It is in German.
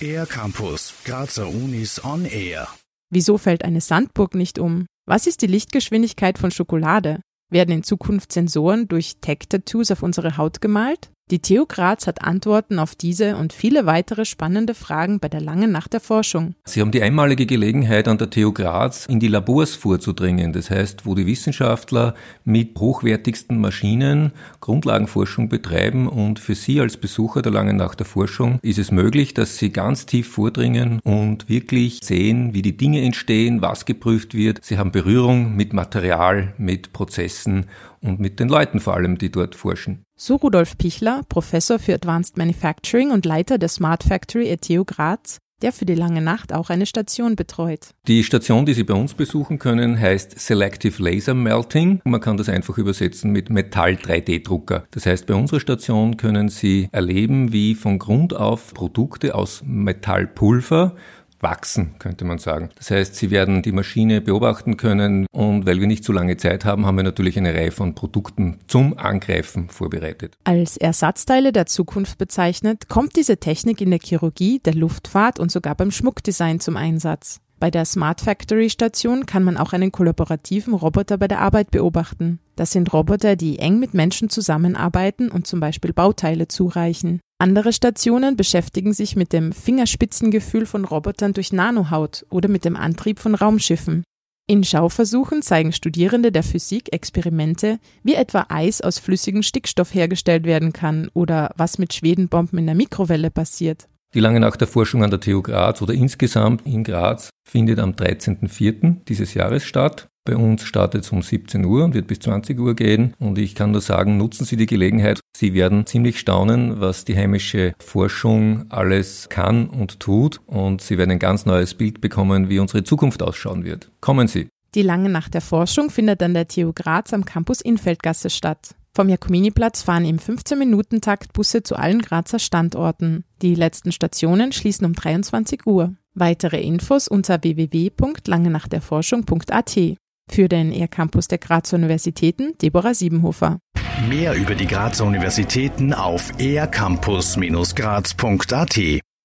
Air Campus, Grazer Unis on Air. Wieso fällt eine Sandburg nicht um? Was ist die Lichtgeschwindigkeit von Schokolade? Werden in Zukunft Sensoren durch Tech-Tattoos auf unsere Haut gemalt? Die TU Graz hat Antworten auf diese und viele weitere spannende Fragen bei der langen Nacht der Forschung. Sie haben die einmalige Gelegenheit, an der TU Graz in die Labors vorzudringen. Das heißt, wo die Wissenschaftler mit hochwertigsten Maschinen Grundlagenforschung betreiben und für Sie als Besucher der langen Nacht der Forschung ist es möglich, dass Sie ganz tief vordringen und wirklich sehen, wie die Dinge entstehen, was geprüft wird. Sie haben Berührung mit Material, mit Prozessen und mit den Leuten vor allem, die dort forschen. So Rudolf Pichler, Professor für Advanced Manufacturing und Leiter der Smart Factory at Graz, der für die lange Nacht auch eine Station betreut. Die Station, die Sie bei uns besuchen können, heißt Selective Laser Melting. Man kann das einfach übersetzen mit Metall-3D-Drucker. Das heißt, bei unserer Station können Sie erleben, wie von Grund auf Produkte aus Metallpulver wachsen, könnte man sagen. Das heißt, Sie werden die Maschine beobachten können und weil wir nicht so lange Zeit haben, haben wir natürlich eine Reihe von Produkten zum Angreifen vorbereitet. Als Ersatzteile der Zukunft bezeichnet, kommt diese Technik in der Chirurgie, der Luftfahrt und sogar beim Schmuckdesign zum Einsatz. Bei der Smart Factory Station kann man auch einen kollaborativen Roboter bei der Arbeit beobachten. Das sind Roboter, die eng mit Menschen zusammenarbeiten und zum Beispiel Bauteile zureichen. Andere Stationen beschäftigen sich mit dem Fingerspitzengefühl von Robotern durch Nanohaut oder mit dem Antrieb von Raumschiffen. In Schauversuchen zeigen Studierende der Physik Experimente, wie etwa Eis aus flüssigem Stickstoff hergestellt werden kann oder was mit Schwedenbomben in der Mikrowelle passiert. Die lange Nacht der Forschung an der TU Graz oder insgesamt in Graz findet am 13.04. dieses Jahres statt. Bei uns startet es um 17 Uhr und wird bis 20 Uhr gehen. Und ich kann nur sagen, nutzen Sie die Gelegenheit. Sie werden ziemlich staunen, was die heimische Forschung alles kann und tut. Und Sie werden ein ganz neues Bild bekommen, wie unsere Zukunft ausschauen wird. Kommen Sie. Die lange Nacht der Forschung findet an der TU Graz am Campus Infeldgasse statt. Vom Jakominiplatz fahren im 15-Minuten-Takt Busse zu allen Grazer Standorten. Die letzten Stationen schließen um 23 Uhr. Weitere Infos unter www.langenachterforschung.at. Für den ER-Campus der Grazer Universitäten Deborah Siebenhofer. Mehr über die Grazer Universitäten auf ercampus-graz.at